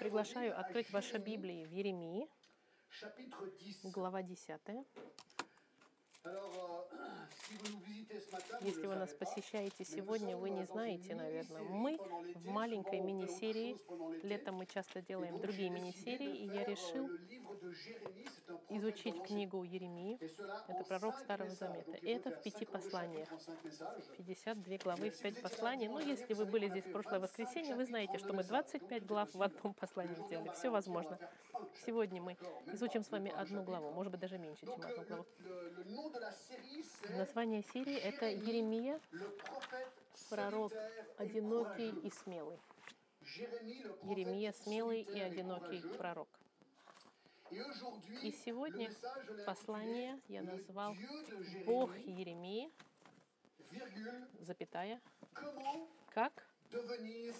Приглашаю открыть ваши Библии в Еремии, chapitre 10. глава 10. Если le вы нас посещаете сегодня, вы не знаете, наверное. Мы в маленькой мини-серии, летом мы часто делаем другие мини-серии, и я решил un prophète изучить книгу Еремии. Это пророк Старого. Donc, И это в пяти посланиях. chapitres en cinq messages. 52 главы и 5 посланий. Ну, если вы были здесь в прошлое воскресенье, вы знаете, что мы 25 глав в одном послании сделали. Все возможно. Сегодня мы изучим с вами одну главу, может быть, даже меньше, чем одну главу. Название серии — это «Еремия, пророк, одинокий и смелый». Еремия смелый и одинокий пророк. И сегодня послание я «Le назвал «Бог Еремии, запятая, как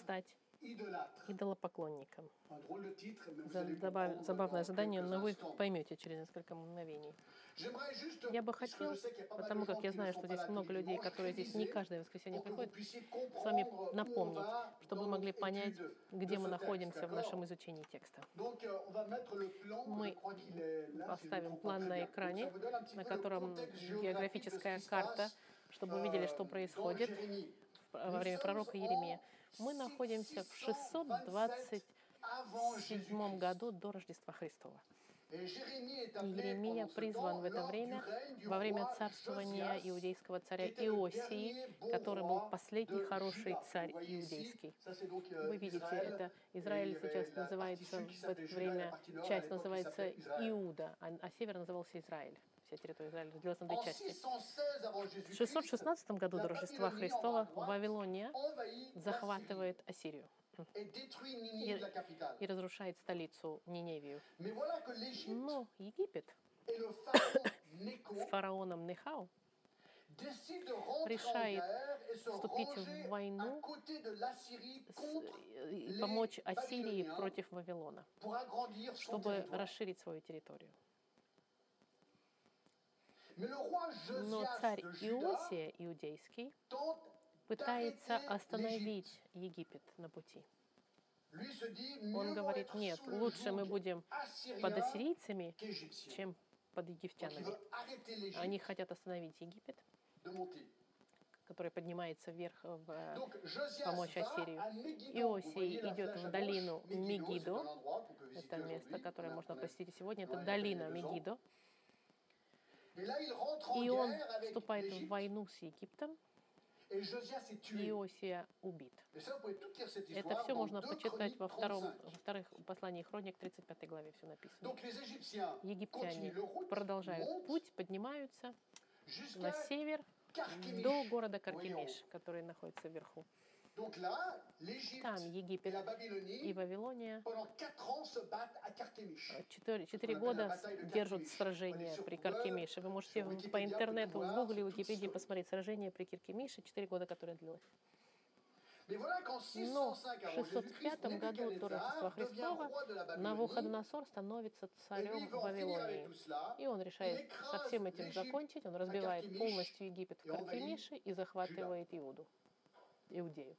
стать идолопоклонником». Забавное задание, но вы поймете через несколько мгновений. Я бы хотел, потому как я знаю, что здесь много людей, которые здесь не каждое воскресенье приходят, с вами напомнить, чтобы вы могли понять, где мы находимся в нашем изучении текста. Euh, Мы Поставим план на экране, на котором географическая карта, чтобы вы видели, euh, что происходит во время пророка Еремия. Мы находимся в 627 Avant Jésus-Christ. году до Рождества Христова. Et Jérémie est И appelé Еремия pendant ce призван в это время, во время царствования иудейского царя Иосии, который был последний хороший царь иудейский. Вы видите, это Израиль сейчас называется в это время, часть называется. Иуда, а, а север назывался Израиль. Вся территория Израиля разделилась на две части. 616 avant В Jésus-Christ, 616 году до Рождества Христова Вавилония захватывает Ассирию И разрушает столицу Ниневию. Но Египет с фараоном Нехау решает вступить в войну и помочь Ассирии против Вавилона, чтобы расширить свою территорию. Но царь Иосия иудейский пытается остановить Египет на пути. Он говорит, нет, лучше мы будем под ассирийцами, чем под египтянами. Они хотят остановить Египет, который поднимается вверх в э, помочь Ассирию. Иосий идет в долину Мегидо. Это место, которое можно посетить сегодня. Это долина. Мегидо. И он вступает в войну с Египтом. Иосия убит. Это все можно 2 почитать во втором, 35. во вторых послании Хроник, 35 главе все написано. Египтяне продолжают путь, поднимаются на север до города. Каркемиш, который находится вверху. Там Египет и Вавилония pendant 4 ans, se battent à Carchemish. четыре, года держат сражение при Каркемише. Вы можете по интернету, в Гугле, в Википедии посмотреть сражение при Киркемише, четыре года, которое длилось. Но 605 в avant Jésus-Christ, 605 году до Рождества Христова. Навуходоносор становится царем Вавилонии. И он решает со всем этим закончить. Он разбивает полностью Египет в Каркемише и захватывает Иуду, Иудею.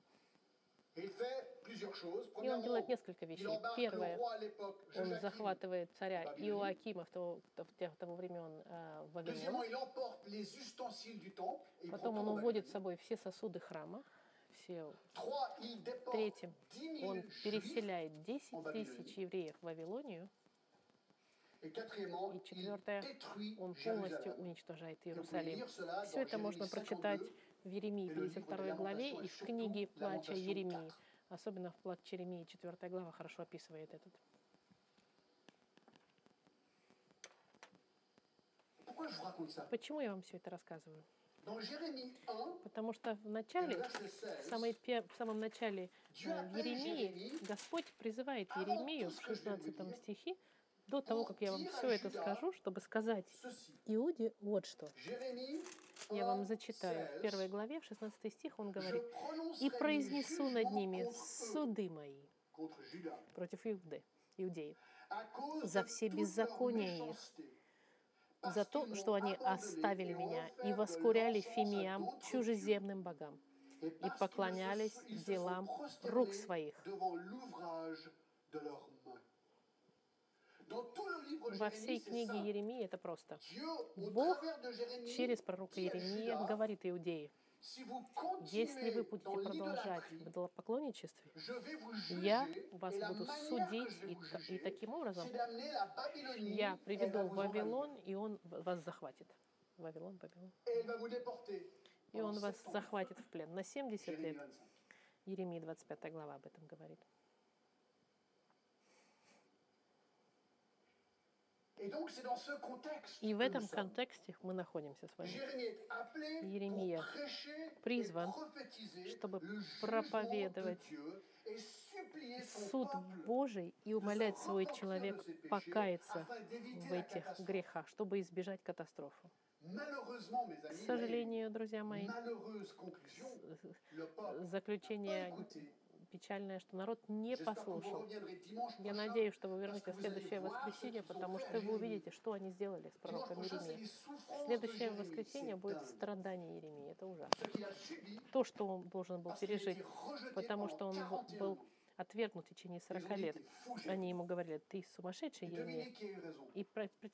И он делает несколько вещей. Первое, он захватывает царя. Иоакима в того, в тех- того времен э, в Вавилон. Потом он уводит с собой все сосуды храма, все. Третьим, 10 000 он переселяет 10 en Вавилонии. тысяч евреев в Вавилонию. И четвертое, Он полностью уничтожает Иерусалим. Все это можно прочитать 52. В Еремии Et le livre 52 des главе и в книге Плача Еремии. 4. Особенно в Плаче Еремии 4 глава хорошо описывает этот. Почему я вам все это рассказываю? 1, Потому что в начале, в, 16, самой в самом начале э, в appelle Еремии, Господь призывает avant Еремию в ce que je viens de vous 16 dire, стихе, до того, как я вам все это скажу, чтобы сказать. Иуде вот что. Я вам 1, зачитаю. В 16, первой главе, в 16 стих, он говорит, «И произнесу над ними суды мои против Иуды, cause за все беззакония их, за то, что они оставили меня и воскуряли d'autres чужеземным богам, и поклонялись делам рук своих. Во всей книге. Еремии это просто. Бог Через пророка Judas, говорит Иудеи, если вы будете продолжать в идолопоклонничестве, я вас буду судить, и, и таким образом я приведу в. Вавилон, и он вас захватит. Вавилон, Вавилон. И он вас 70 ans. захватит в плен на 70 Jérémie лет. 25. Еремия 25 глава об этом говорит. И в этом контексте мы находимся с вами. Prêcher призван, чтобы проповедовать Суд Божий и умолять свой человек покаяться в этих грехах, чтобы избежать катастрофы. К сожалению, друзья мои, заключение. Печальное, что народ не послушал. Я надеюсь, что вы вернетесь в следующее воскресенье, потому что вы увидите, что они сделали с пророком prochain, c'est Еремией. les souffrances de Следующее воскресенье будет страдание Еремии. Это ужасно. То, что он должен был été пережить, потому что он был- 41 был ans. отвергнут в течение Ils ont 40 dit, лет. Они ему говорили, ты сумасшедший, Еремия. И,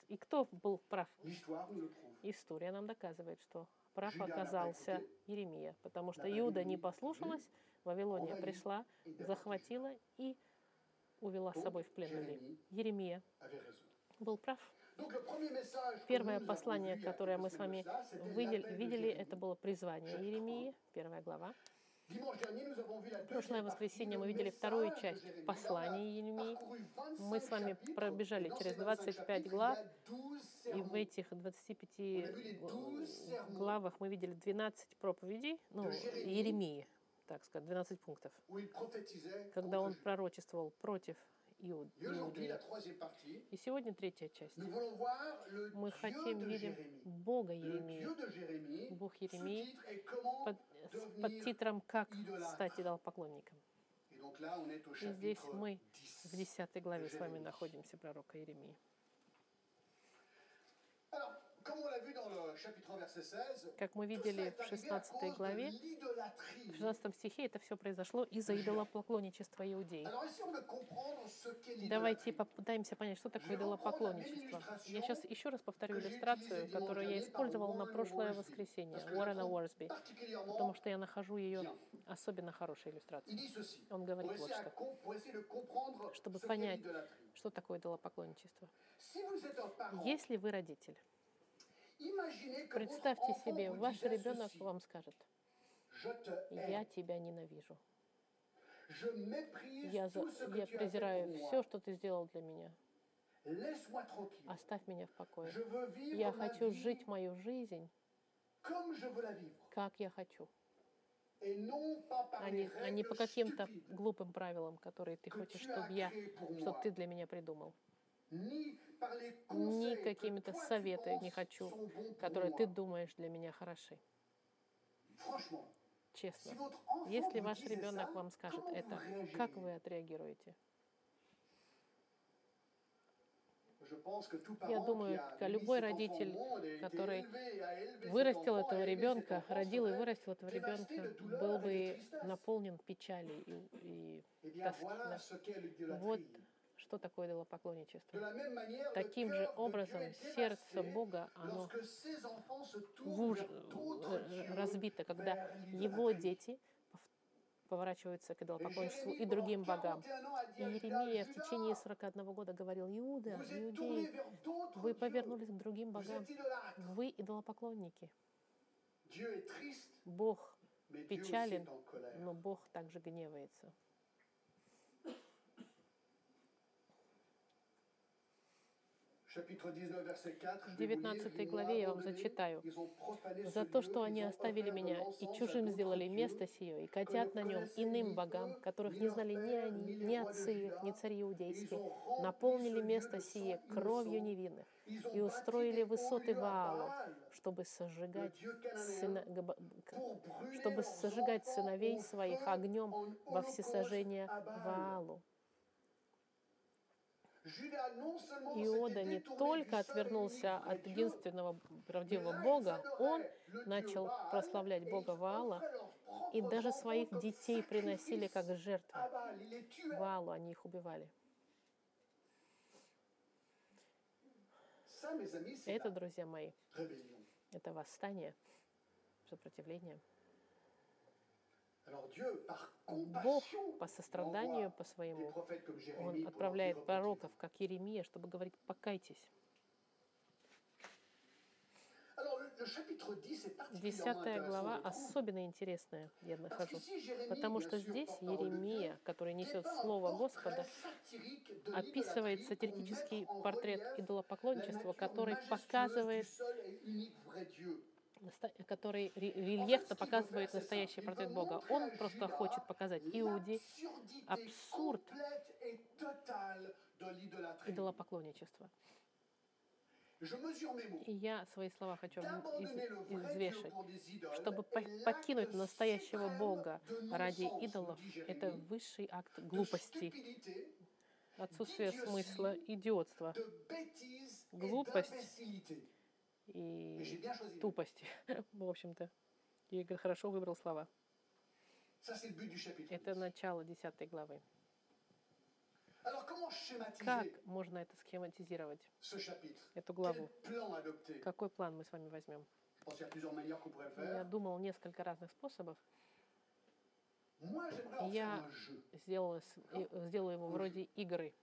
и кто был прав? История нам доказывает, что прав оказался écouté. Еремия, потому что Иуда не послушалась, Вавилония пришла, захватила и увела с собой в плен людей. Еремия был прав. Первое послание, которое мы с вами видели, это было призвание Еремии, первая глава. La Прошлое воскресенье мы видели вторую часть послания Еремии. parcouru 25 Мы с вами пробежали через ces 25 chapitres, глав, il y a 12 И в этих 25 On a vu les 12 sermons главах мы видели 12 проповедей, ну. Еремии, так сказать, 12 пунктов, когда он пророчествовал против Иуд- Et aujourd'hui, Иудеи. la troisième partie, И сегодня третья часть. Мы хотим Jérémie. Бога Еремии. Бог Еремии под, с devenir подтитром «Как idolâtre». стать идолопоклонником». И здесь мы 10. в 10 главе с вами находимся, пророка Еремии. Alors, comme on l'a vu dans le chapitre 1, verset 16, Как мы видели в arrivé à 16 cause de главе, в 16 стихе это все произошло из-за идолопоклонничества иудеев. Давайте попытаемся понять, что такое идолопоклонничество. Я сейчас еще раз повторю иллюстрацию, которую я использовал на прошлое воскресенье, Уоррена Уорсби, потому что я нахожу ее особенно хорошей иллюстрацией. Он говорит вот что. Чтобы понять. Что такое идолопоклонничество? Если вы родитель, представьте себе, ваш ребенок вам скажет, я тебя ненавижу. Я, за- я презираю все, что ты сделал для меня. Оставь меня в покое. Я хочу жить мою жизнь, как я хочу, а не, а не по каким-то глупым правилам, которые ты хочешь, чтобы я, чтобы ты для меня придумал, Ни какими-то советы не хочу, которые ты думаешь для меня хороши. Честно. Если ваш ребенок вам скажет это, как вы отреагируете? Я думаю, любой родитель, который вырастил этого ребенка, родил и вырастил этого ребенка, был бы наполнен печалью и, и Eh тоски, Вот. Что такое идолопоклонничество. Таким же образом сердце Бога, оно уж- э, разбито, когда его дети пов- поворачиваются к идолопоклонничеству и другим богам. 41 ans, a dit И Еремия в течение 41 года говорил, Иуда, иудеи, вы повернулись к другим богам, вы идолопоклонники. Бог, печален, но Бог также гневается. Chapitre 19, verset 4, В je vais vous lire, 19 Ils m'ont главе я вам зачитаю. За то, что они оставили меня и чужим сделали место сие, и котят на нем иным богам, которых не знали ни они, ни отцы их, ни цари иудейские, наполнили место сие кровью невинных и устроили высоты Ваалу, чтобы сожигать, сына- чтобы сожигать сыновей своих огнем во всесожжение. Ваалу. Иода не только отвернулся от единственного правдивого Бога, он начал прославлять Бога Ваала, propres и даже своих детей приносили как жертвы. Ваалу они их убивали. Это, друзья мои, это восстание, сопротивление. Бог по состраданию, по своему, Он отправляет пророков, как Еремия, чтобы говорить «покайтесь». Alors, le, le chapitre 10 est particulièrement Десятая глава особенно интересная, я нахожу. Потому что здесь Еремия, который несет Слово Господа, описывает сатирический портрет идолопоклонничества, который показывает, который ре- рельефно показывает настоящий портрет Бога. Он просто хочет показать Иуде абсурд идолопоклонничества. И я свои слова хочу извешать. Чтобы покинуть настоящего Бога ради идолов, это высший акт глупости, отсутствие смысла, идиотства Глупость. И тупости, в общем-то. И хорошо выбрал слова. Это 10. начало 10 главы. Как можно это схематизировать, эту главу? Какой план мы с вами возьмем? Я думал несколько разных способов. Я-. Сделала, сделаю его вроде игры.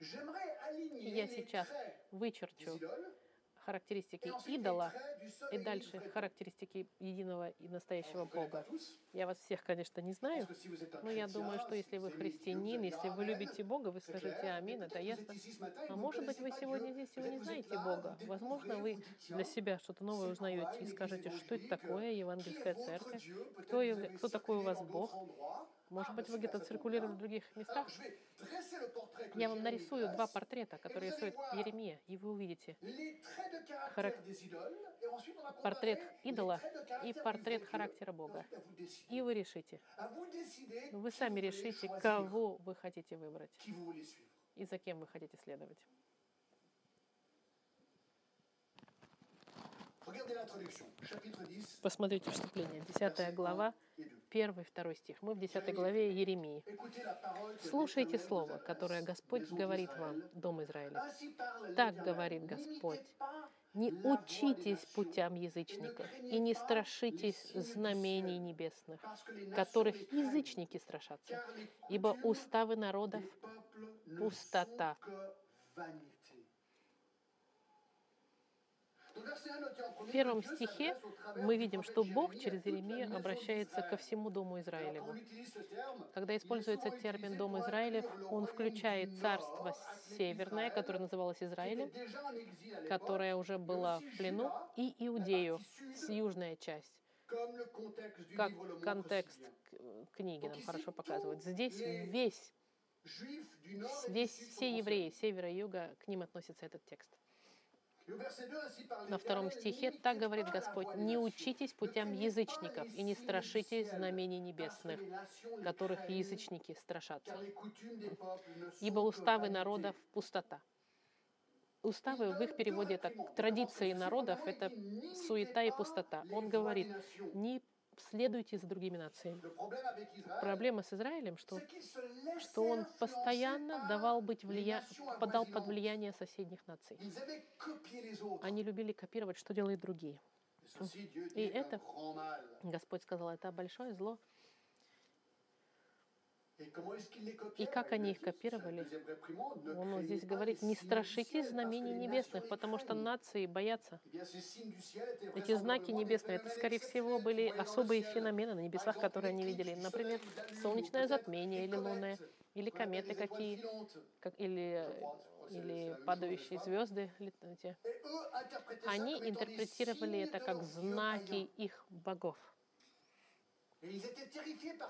Я сейчас Вычерчу характеристики идола и дальше характеристики единого и настоящего Бога. Я вас всех, конечно, не знаю, но я думаю, что если вы христианин, если вы любите Бога, вы скажете. Аминь, это ясно. А может быть, вы сегодня здесь, и вы не знаете Бога. Возможно, вы для себя что-то новое узнаете и скажете, что это такое евангельская церковь, кто, кто такой у вас Бог. Может Ah, быть, вы где-то циркулировали bien. в других местах. Я вам нарисую два портрета, которые рисует Еремия, и вы увидите Харак- портрет идола и портрет характера Бога. И вы решите. Вы сами решите, кого вы хотите выбрать и за кем вы хотите следовать. Regardez l'introduction, chapitre 10, Посмотрите вступление. 10 глава, et 2. 1 2 стих. Мы в 10 главе Еремии. Слушайте слово, которое Господь говорит вам, Дом Израиля. Так говорит Господь. Не учитесь путям язычников и не страшитесь знамений небесных, которых язычники страшатся. Ибо уставы народов пустота. В первом стихе мы видим, что Бог через Иеремию обращается ко всему Дому Израилеву. Когда используется термин «Дом Израилев», он включает царство северное, которое называлось Израилем, которое уже было в плену, и Иудею, с южная часть, как контекст книги нам хорошо показывает. Здесь весь, sont все евреи севера и юга, к ним относится этот текст. Et au verset 2, ainsi parle На втором стихе так говорит Господь, не учитесь путям язычников и не страшитесь знамений небесных, которых язычники страшатся. Ибо уставы народов – пустота. Уставы в их переводе это традиции народов – это суета и пустота. Он говорит, не следуйте за другими нациями. Проблема с Израилем, что, что он постоянно давал быть влия... подал под влияние соседних наций. Они любили копировать, что делают другие. И это-. Господь сказал, это большое зло. И как они их копировали? Он здесь говорит, не страшитесь знамений небесных, потому что нации боятся. Eh Эти знаки небесные, это, скорее всего, были особые феномены на небесах, которые они видели. Например, солнечное затмение или лунное, или кометы какие, как, или, или падающие звезды. Они интерпретировали это как знаки их богов.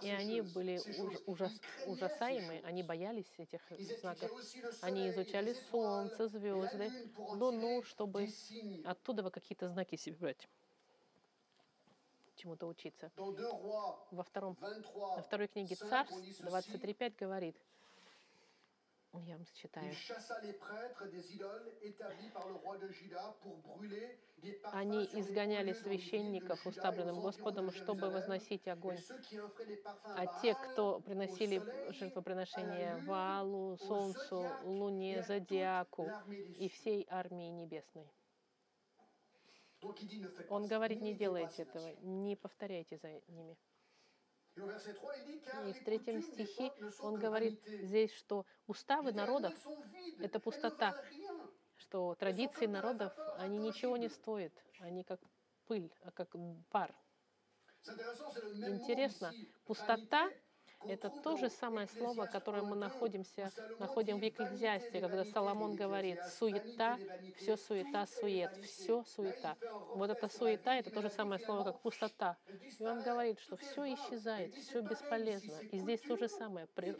И они были уж- ужас- choses. они боялись этих знаков. Они изучали солнце, звезды, луну, чтобы оттуда какие-то знаки себе брать, чему-то учиться. Dans 2 rois Во втором 23, На второй книге Царств on lit ceci. 23.5 говорит, Я вам зачитаю. Они изгоняли священников, уставленным Господом, чтобы возносить огонь. А те, кто приносили жертвоприношения Валу, Солнцу, Луне, Зодиаку и всей армии небесной. Он говорит, не делайте этого, не повторяйте за ними. И в третьем стихе он говорит здесь, что уставы народов, это пустота. что традиции народов, они ничего не стоят, они как пыль, а как пар. Интересно, пустота Это то же самое слово, которое мы 1:2, находимся, находим в Екклезиасте, когда Соломон говорит, суета, все суета, сует, все суета. Вот la суета, это то же самое слово, как пустота. И он говорит, что все исчезает, все бесполезно. И здесь то же самое. При-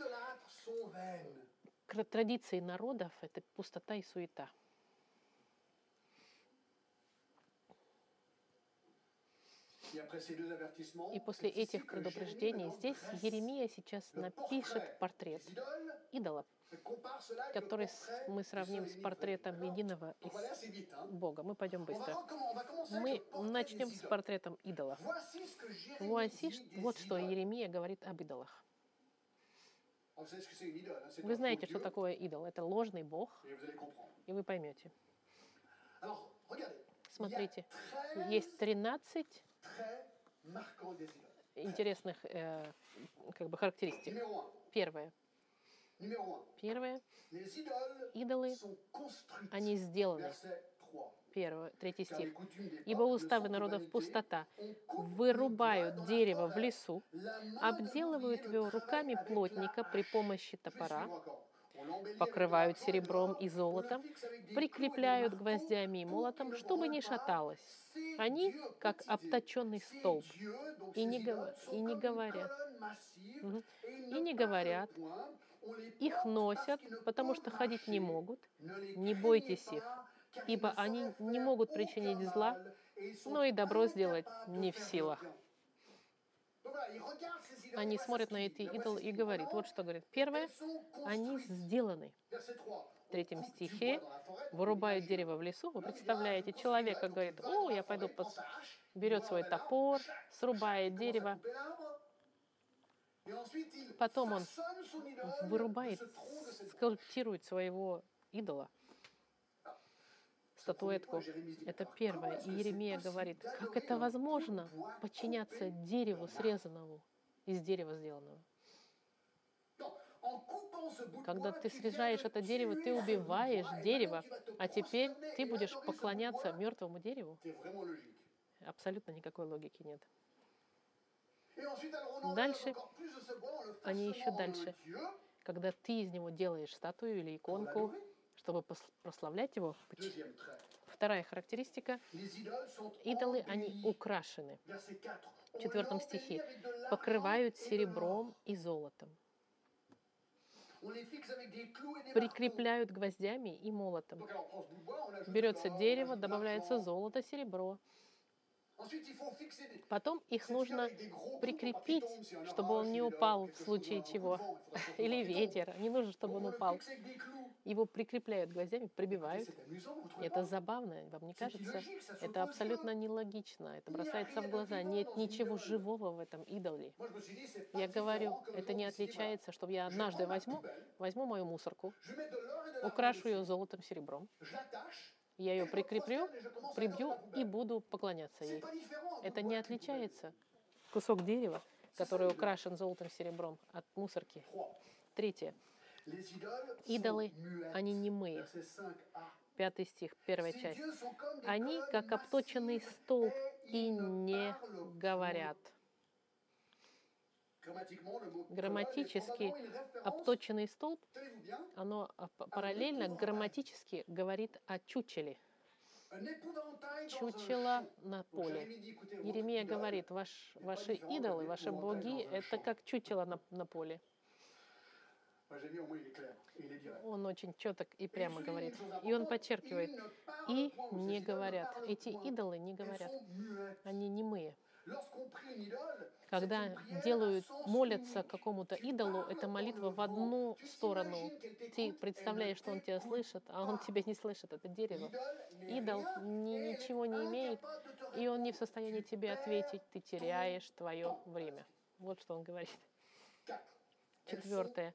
Традиции народов — это пустота и суета. И после этих предупреждений здесь Еремия сейчас напишет портрет идолов, le который мы сравним с портретом единого. Бога. Мы пойдем быстро. Мы начнем с портретом des вот что. Еремия говорит об идолах. Вы знаете, что такое идол. Это ложный Бог, и вы поймете. Смотрите, Il y a 13 есть 13 интересных э, как бы характеристик. Numéro 1. Первое. Numéro 1. Первое. Идолы, они сделаны. Verset 3. Первое, третий стих. Ибо уставы народов пустота. Вырубают дерево в лесу, обделывают его руками плотника при помощи топора, покрывают серебром и золотом, прикрепляют гвоздями и молотом, чтобы не шаталось. Они как обточенный столб. И не и не говорят. И не говорят. Их носят, потому что ходить не могут. Не бойтесь их, ибо они не могут причинить зла, но и добро сделать не в силах. Они смотрят на эти ce и говорят, вот что говорит. Первое, они сделаны. Verset 3. В третьем стихе вырубают дерево в лесу. Вы представляете, человека говорит, о, я пойду, hache, берет свой топор, срубает дерево, Потом он вырубает, скульптирует своего идола, статуэтку. Это первое. И Еремия говорит, как это возможно подчиняться дереву срезанному, из дерева сделанного. Когда ты срезаешь это дерево, ты убиваешь дерево, а теперь ты будешь поклоняться мертвому дереву. Абсолютно никакой логики нет. Дальше они еще дальше. Когда ты из него делаешь статую или иконку, чтобы прославлять его, вторая характеристика, идолы, они украшены. В четвертом стихе. Покрывают серебром и золотом. Прикрепляют гвоздями и молотом. Берется дерево, добавляется золото, серебро. Потом их нужно прикрепить, чтобы он не упал в случае чего. Или ветер. Не нужно, чтобы он упал. Его прикрепляют гвоздями, прибивают. Это забавно, вам не кажется? Это абсолютно нелогично. Это бросается в глаза. Нет ничего живого в этом идоле. Я говорю, это не отличается, что я однажды возьму, возьму мою мусорку, украшу ее золотом, серебром, я ее прикреплю, прибью и буду поклоняться ей. Это не отличается кусок дерева, который украшен золотом, серебром, от мусорки. Третье. Идолы, они немые. Пятый стих, первая часть. Они, как обточенный столб, и не говорят. Грамматически обточенный столб, оно параллельно грамматически говорит о чучеле. Чучело на поле. Еремия говорит, ваш, ваши идолы, ваши боги, это как чучело на, на поле. Он очень четок и прямо говорит. И он подчеркивает, и не говорят. Эти идолы не говорят. Они немые. Когда делают, молятся какому-то идолу, это молитва в одну сторону. Ты представляешь, что он тебя слышит, а он тебя не слышит, это дерево. Идол ни- ничего не имеет, и он не в состоянии тебе ответить, ты теряешь твое время. Вот что он говорит. Четвертое.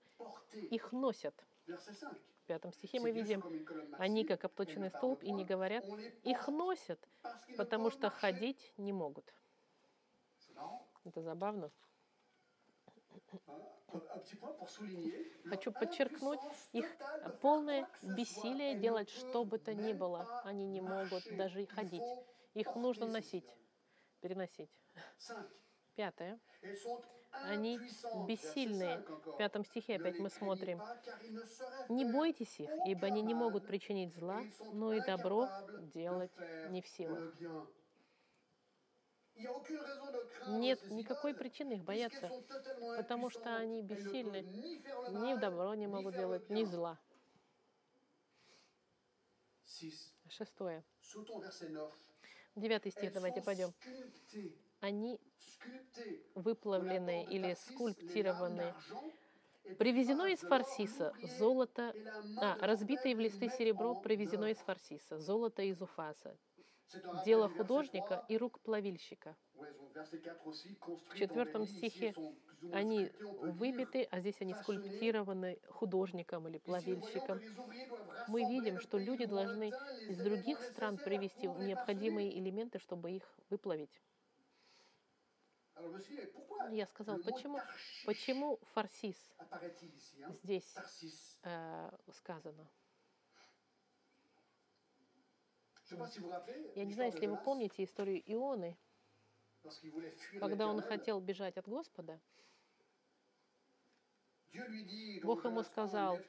Их носят. Verset 5. В пятом стихе мы видим, они как обточенный столб и не говорят. Их носят, потому что ходить не могут. Это забавно. Хочу подчеркнуть их полное бессилие делать что бы то ни было. Они не могут даже и ходить. Их нужно носить, переносить. Пятое. Они бессильные. В пятом стихе опять мы смотрим. Не бойтесь их, ибо они не могут причинить зла, но и добро делать не в силах. Нет никакой причины их бояться, потому что они бессильны. Ни в добро не могут делать, ни зла. Шестое. Девятый стих, давайте пойдем. Они выплавленные или скульптированные. Привезено из Фарсиса золото, а, разбитое в листы серебро привезено из Фарсиса, золото из Уфаса. Дело художника и рук плавильщика. В четвертом стихе Они выбиты, а здесь они скульптированы художником или плавильщиком. Мы видим, что люди должны из других стран привезти необходимые элементы, чтобы их выплавить. Я сказал, почему, почему фарсис здесь э, сказано? Я не знаю, если вы помните историю Ионы, когда он хотел бежать от Господа, Бог ему сказал,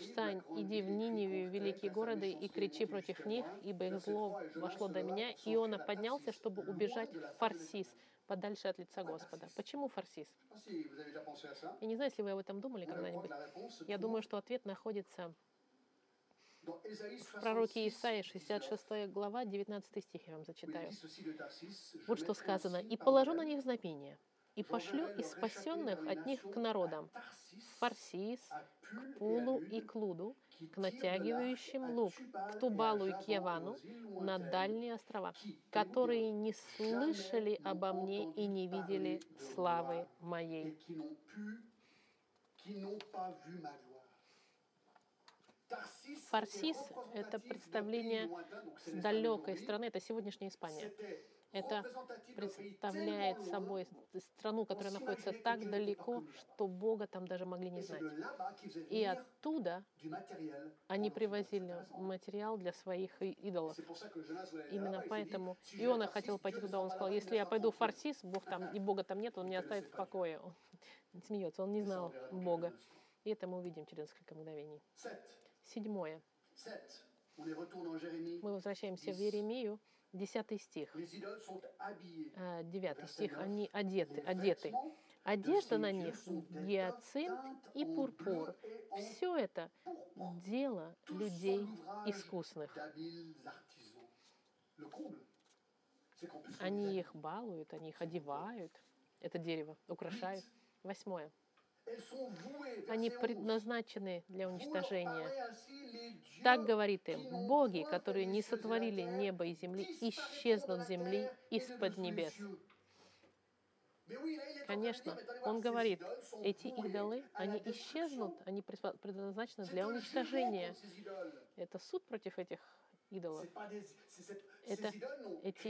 «Встань, иди в Ниневию, великие города, и кричи против них, ибо их зло вошло до меня». Иона поднялся, чтобы убежать в Фарсис, подальше от лица Господа. Почему Фарсис? Я не знаю, если вы об этом думали когда-нибудь. Я думаю, что ответ находится в пророке Исаии, 66 глава, 19 стих, я вам зачитаю. Вот что сказано. «И положу на них знамение, и пошлю из спасенных от них к народам, в Фарсис, к Пулу и к Луду, к натягивающим лук, к Тубалу и к Явану, на дальние острова, которые не слышали обо мне и не видели славы моей». Фарсис — это представление с далекой страны, это сегодняшняя Испания. Это представляет собой страну, которая находится так далеко, что Бога там даже могли не знать. И оттуда они привозили материал для своих идолов. Именно поэтому Иона хотел пойти туда. Он сказал, если я пойду в Фарсис, Бог там, и Бога там нет, он меня оставит в покое. Он смеется, он не знал Бога. И это мы увидим через несколько мгновений. Седьмое. Мы возвращаемся в Иеремию, 10 стих. А, 9 стих. Они одеты, одеты. Одежда на них гиацинт и пурпур. Все это дело людей искусных. Они их балуют, они их одевают. Это дерево украшают. Восьмое. Они предназначены для уничтожения. Так говорит им, боги, которые не сотворили небо и земли, исчезнут с земли из-под небес. Конечно, он говорит, эти идолы, они исчезнут, они предназначены для уничтожения. Это суд против этих идолов. Это эти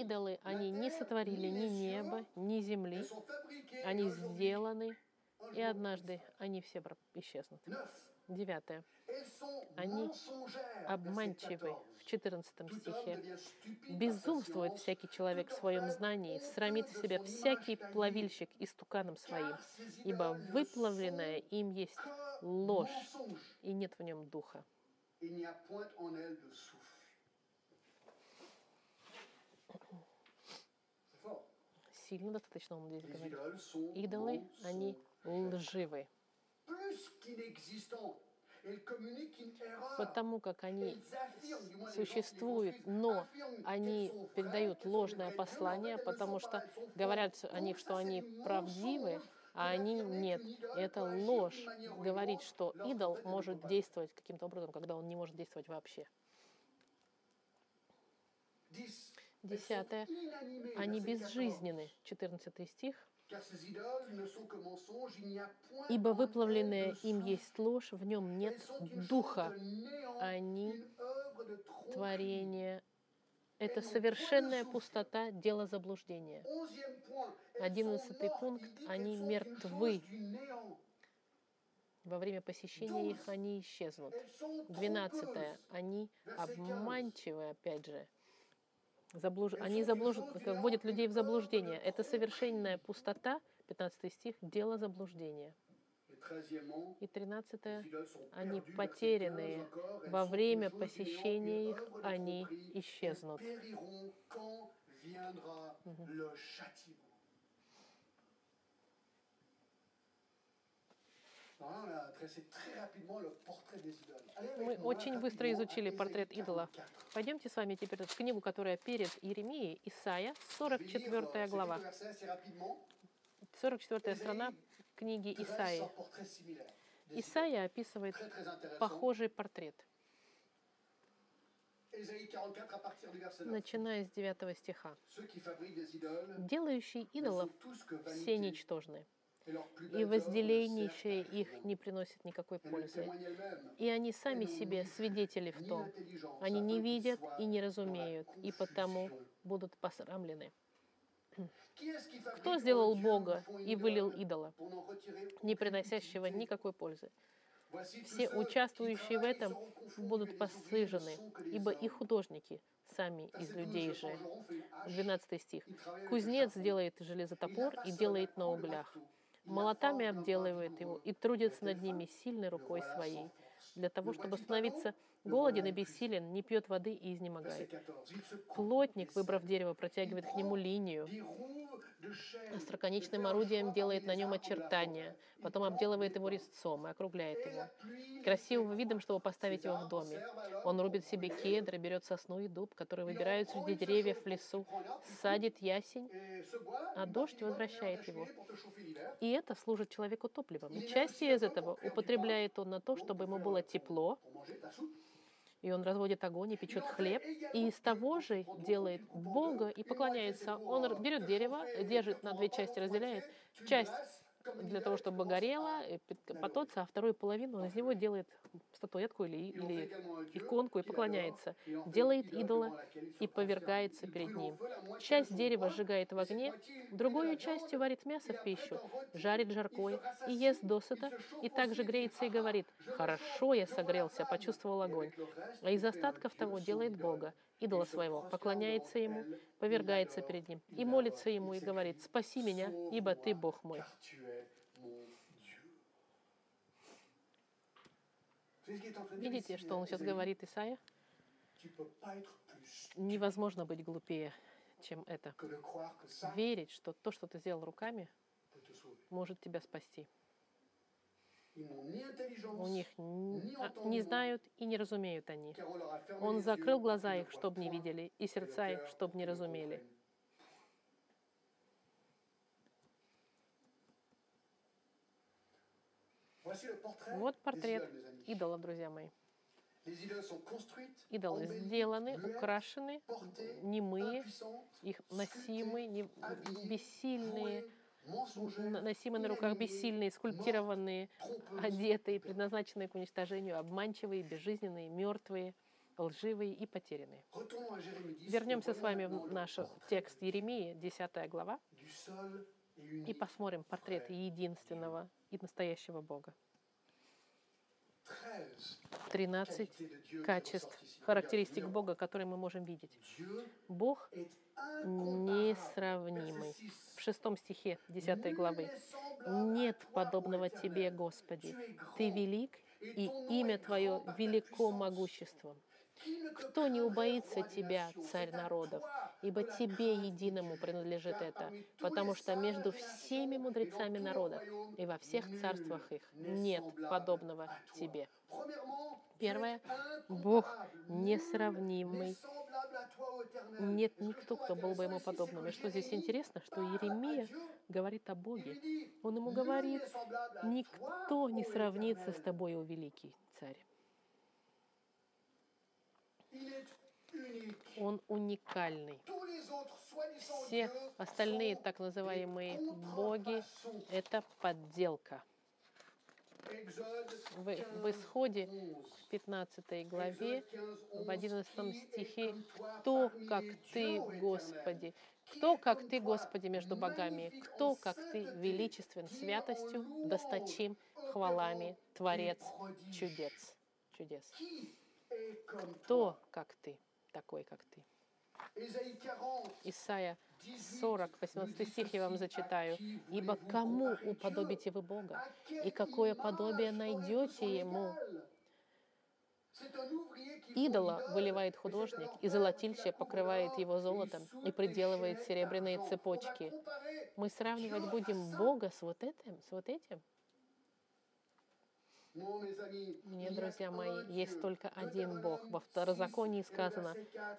идолы, они не сотворили ни неба, ни земли. Они сделаны, и однажды они все исчезнут. Девятое. Они Обманчивы в 14 стихе. Безумствует всякий человек в своем знании, срамит себя всякий плавильщик истуканом своим, ибо выплавленное им есть ложь, и нет в нем духа. Сильно достаточно он здесь говорит. Идолы, они. Лживы. потому как они существуют, но они передают ложное послание, потому что говорят о них, что они правдивы, а они нет. Это ложь говорить, что идол может действовать каким-то образом, когда он не может действовать вообще. 10. Десятое. Они verset 14. безжизненны. 14 стих. Ибо выплавленное им есть ложь, в нем нет духа. Они творение. Это совершенная пустота, дело заблуждения. Одиннадцатый пункт, они мертвы. Во время посещения их они исчезнут. Двенадцатое. Они Verset 15. обманчивы, опять же. Заблуж... Они заблуж... вводят людей в заблуждение. Это совершенная пустота, 15 стих, дело заблуждения. И 13 les idoles sont они потерянные. 15 encore, elles Во время посещения их они исчезнут. Elles Мы очень быстро изучили портрет идола. 44. Пойдемте с вами теперь в книгу, которая перед Иеремией, Исаия, Je vais lire, euh, 44 ces глава. quelques versets assez rapidement. 44 страна книги Исаии. Исаия описывает похожий портрет, Ésaïe 44 à partir du verset 9. начиная с 9 стиха. «Делающие идолов все ничтожны, и à их не приносят никакой пользы. И они сами себе свидетели в том, они не видят и не разумеют, и потому будут посрамлены. Кто сделал Бога и вылил идола, не приносящего никакой пользы? Все участвующие в этом будут посыжены, ибо и художники сами из Verset 12, людей же. forgeron fait une hache, 12 стих. Кузнец делает железотопор и делает на углях. Молотами обделывает его и трудится над ними сильной рукой своей. Для того, чтобы становиться голоден и бессилен, не пьет воды и изнемогает. 14. Il se coupe Плотник, выбрав дерево, протягивает к нему линию, остроконечным орудием делает на нем очертания, потом обделывает его резцом и округляет его. Красивым видом, чтобы поставить его в доме. Он рубит себе кедры, берет сосну и дуб, которые выбирают среди деревьев в лесу, садит ясень, bois, а дождь возвращает его. И это служит человеку топливом. И части из этого употребляет он на то, чтобы ему было тепло, ta soupe. и он разводит огонь и печет хлеб, и из того же делает Бога и поклоняется. Он берет дерево, держит на две части, разделяет. Часть для того, чтобы горело, пит- пототься, а вторую половину он из него делает статуэтку или, или иконку и поклоняется. Делает идола и повергается перед ним. Часть дерева сжигает в огне, другую частью варит мясо в пищу, жарит жаркое и ест досыта, и также греется и говорит, «Хорошо я согрелся, почувствовал огонь». А из остатков того делает Бога, идола своего, поклоняется ему, повергается перед ним и молится ему и говорит, «Спаси меня, ибо ты Бог мой». Видите, что он euh, сейчас говорит Исаия? Plus Невозможно быть глупее, чем это. Верить, что то, что ты сделал руками, может тебя спасти. У них а, не знают и не разумеют они. Он закрыл глаза их, чтобы не видели, и сердца их, чтобы не разумели. Вот портрет идола, друзья мои. Идолы сделаны, украшены, немые, их носимые, не- бессильные, носимые на руках бессильные, скульптированные, одетые, предназначенные к уничтожению, обманчивые, безжизненные, мертвые, лживые и потерянные. Retournons à Jérémie 10, Вернемся с вами в наш текст Еремии, 10 глава, и посмотрим портрет единственного и настоящего Бога. 13 13 qualités de Dieu qui качеств, характеристик Бога, которые мы можем видеть. Бог несравнимый. Verset 6. В шестом стихе 10 главы. Нет подобного Тебе. Господи. Ты велик, и имя Твое велико могуществом. Кто не убоится Тебя, царь народов? Ибо тебе единому принадлежит это, потому что между всеми мудрецами народов и во всех царствах их нет подобного тебе. Первое. Бог несравнимый. Нет никто, кто был бы ему подобным. И что здесь интересно, что Еремия говорит о Боге. Он ему говорит, никто не сравнится с тобой, о великий царь. Он уникальный. Все остальные так называемые боги — это подделка. В, в исходе в 15 главе, в 11 стихе, «Кто, как Ты, Господи? Кто, как Ты, Господи, между богами? Кто, как Ты, величествен святостью, досточим хвалами, Творец чудес?» чудес. Кто, как Ты, такой, как Ты? Исайя 40, 18 стих я вам зачитаю. «Ибо кому уподобите вы Бога? И какое подобие найдете Ему?» Идола выливает художник, и золотильщик покрывает его золотом и приделывает серебряные цепочки. Мы сравнивать будем Бога с вот этим, с вот этим? Мне, друзья мои, есть только один Бог. Во второзаконии сказано,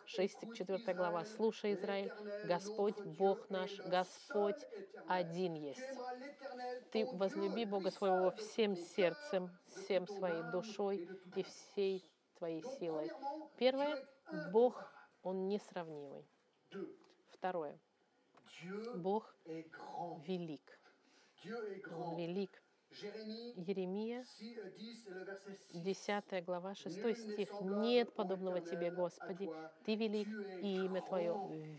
6, 4 глава, «Слушай, Израиль, Господь, Бог наш, Господь один есть. Ты возлюби Бога своего всем сердцем, всем своей душой и всей твоей силой». Первое, Бог, Он несравнимый. Второе, Бог велик. Он велик. Еремия, 10 глава, 6 стих. «Нет подобного Тебе, Господи, Ты велик, и имя Твое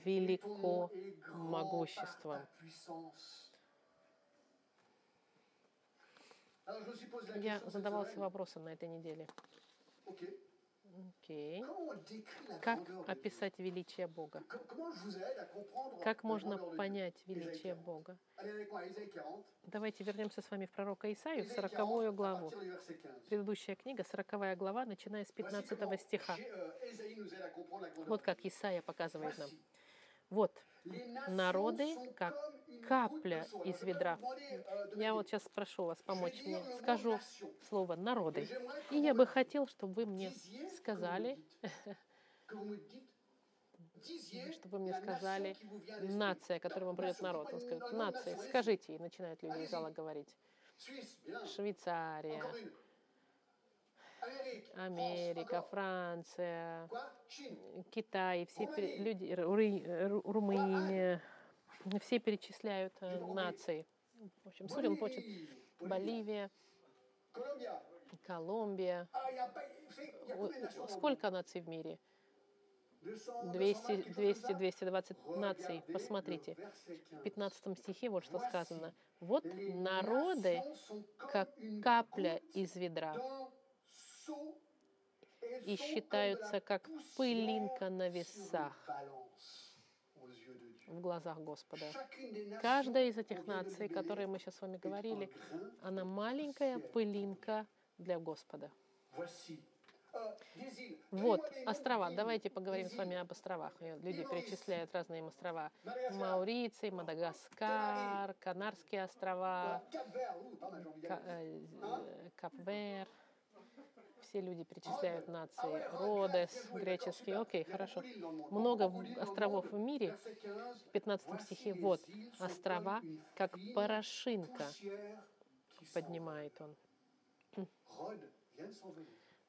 велико могуществом». Я задавался вопросом на этой неделе. Окей. Как описать величие Бога? Как можно понять величие Бога? Давайте вернемся с вами в пророка Исаию, 40 главу. Предыдущая книга, 40 глава, начиная с 15 стиха. Вот как Исаия показывает нам. Вот, народы, как капля из ведра. Я вот сейчас прошу вас помочь мне. Скажу слово «народы». И я бы хотел, чтобы вы мне сказали, чтобы вы мне сказали нация, которая вам придет народ. Он скажет, нация, скажите, и начинают люди из зала говорить. Швейцария, Америка, Франция, Китай, все люди, Румыния, все перечисляют э, нации. В общем, Сурин хочет Боливия, Колумбия. Сколько наций в мире? 200, 200, 220 наций. Посмотрите, в 15 стихе вот что сказано. Вот народы, как капля из ведра, и считаются как пылинка на весах в глазах Господа. Каждая из этих наций, которые мы сейчас с вами говорили, она маленькая пылинка для Господа. Вот, острова. Давайте поговорим с вами об островах. Люди перечисляют разные им острова. Мауриций, Мадагаскар, Канарские острова, Капвер все люди перечисляют нации. Родес, греческий, окей, хорошо. Много островов в мире, в 15 стихе, вот, острова, как порошинка, поднимает он.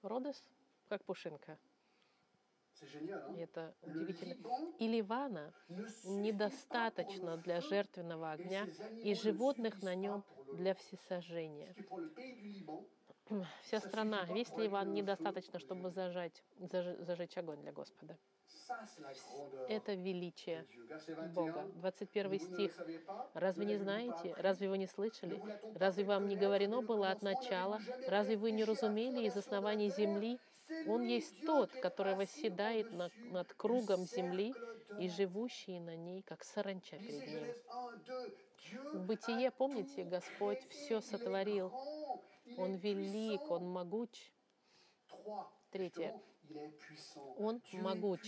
Родес, как пушинка. Это удивительно. И Ливана недостаточно для жертвенного огня и животных на нем для всесожжения. Вся страна, весь Ливан недостаточно, чтобы зажать, заж, зажечь огонь для Господа. Это величие Бога. 21 стих. Разве не знаете? Разве вы не слышали? Разве вам не говорено было от начала? Разве вы не разумели из оснований земли? Он есть тот, который восседает над, над кругом земли и живущий на ней, как саранча перед ним. В бытие, помните, Господь все сотворил он велик, Он могуч. Третье. Он могуч.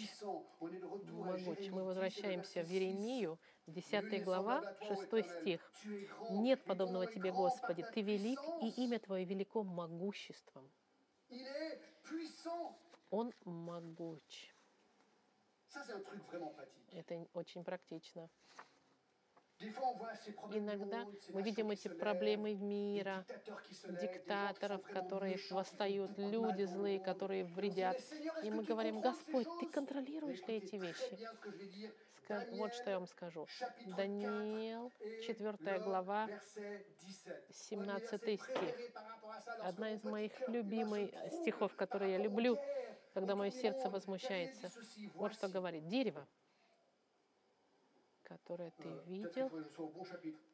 Могуч. Мы 10, возвращаемся в verset 6. Еремию, 10 Nul n'est глава, semblable à toi, 6 Éternel. стих. Нет подобного Тебе, Господи. Ты велик, и имя Твое велико могуществом. Он могуч. Это очень практично. Иногда мы видим эти проблемы des мира, диктаторов, которые восстают, люди злые, которые вредят. «Mais Seigneur, est-ce И мы говорим, Господь, Ты choses?» контролируешь ли эти вещи? Ска- Вот что я вам скажу. Даниил, 4 глава, 17 стих. Одна из моих любимых стихов, которые я люблю, когда мое сердце возмущается. Вот что говорит. Дерево, которое ты видел,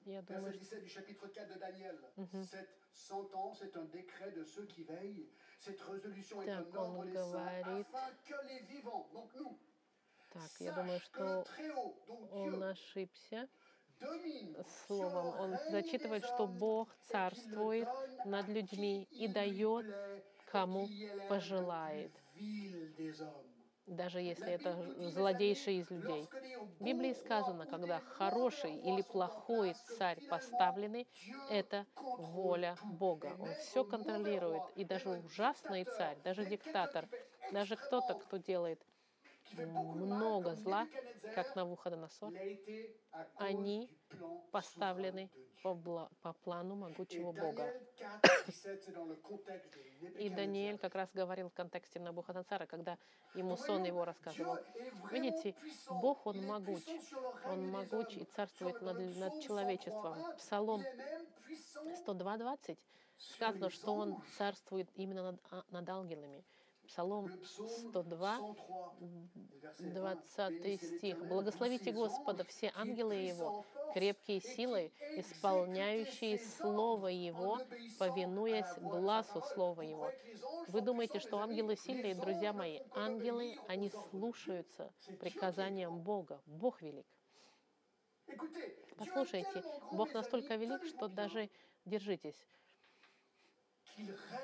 я думаю, что 17 du chapitre 4 de Daniel. Mhm. Cette sentence est un décret de ceux qui veillent. Cette résolution est Так, он говорит. так, я думаю, что он ошибся словом. Он зачитывает, что Бог царствует над людьми и дает, кому пожелает, даже если это злодейший из людей. В Библии сказано, когда хороший или плохой царь поставленный, это воля. Бога. Он все контролирует. И даже ужасный царь, даже диктатор, даже кто-то, кто делает много зла, как Навуходоносор, à cause они поставлены по, по плану могучего Бога. Daniel 4, 17, c'est dans le contexte de И Даниэль как раз говорил в контексте Навуходоносора, когда ему сон его рассказывал. Видите. Бог, Он могуч. Он могуч и царствует над, над человечеством. 103.1, Псалом il est même puissant 102.20 sur сказано, что Он царствует именно над, а- над ангелами. Псалом Le psaume 102, 103, verset 20. 20 Bénissez стих. «Благословите Господа, все ангелы Его, крепкие силой, exécutent исполняющие Слово Его, повинуясь глазу. Слова Его». Вы думаете, что ангелы сильные, друзья мои? Ангелы, они слушаются приказаниям. Бога. Бог велик. Послушайте, Бог настолько велик, что даже, держитесь,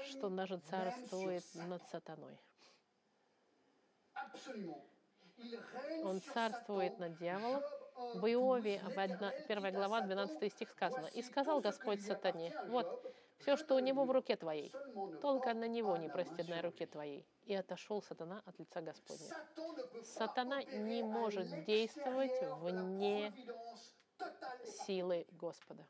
что sur царствует над сатаной. Он царствует над дьяволом. 1, В Иове, 12, в одна- l'Éternel первая dit à глава, Satan, 12 стих сказано. «И «Voici сказал Господь сатане, вот, все, что у него в руке твоей, только на него не простит на руке lui». твоей». И отошел сатана от лица Господня. Сатана не может действовать вне силы Господа.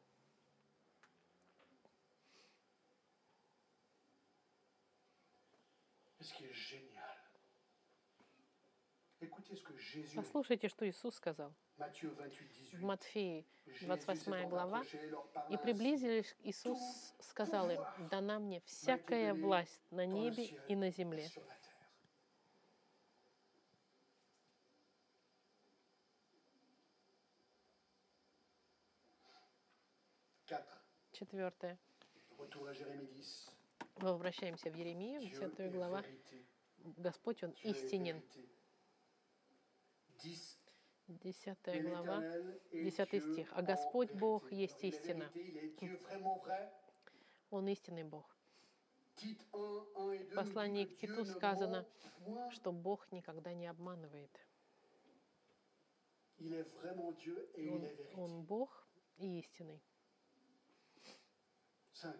Послушайте, что Иисус сказал Matthieu 28, 18. в Матфеи Jésus 28 s'étant глава. И приблизились, Иисус сказал им, «Дана мне всякая власть на небе и на земле». Четвертое. Retour à Jérémie 10. Мы возвращаемся в Еремию, Dieu 10 est глава. Господь, Он истинен. Vérité. 10. 10 Et глава. l'Éternel est десятый Dieu стих. А Господь Бог есть истина. Он истинный Бог. Тит 1, 1 et 2 В послании к Титу сказано, что Бог никогда не обманывает. Он, он Бог и истинный. 5.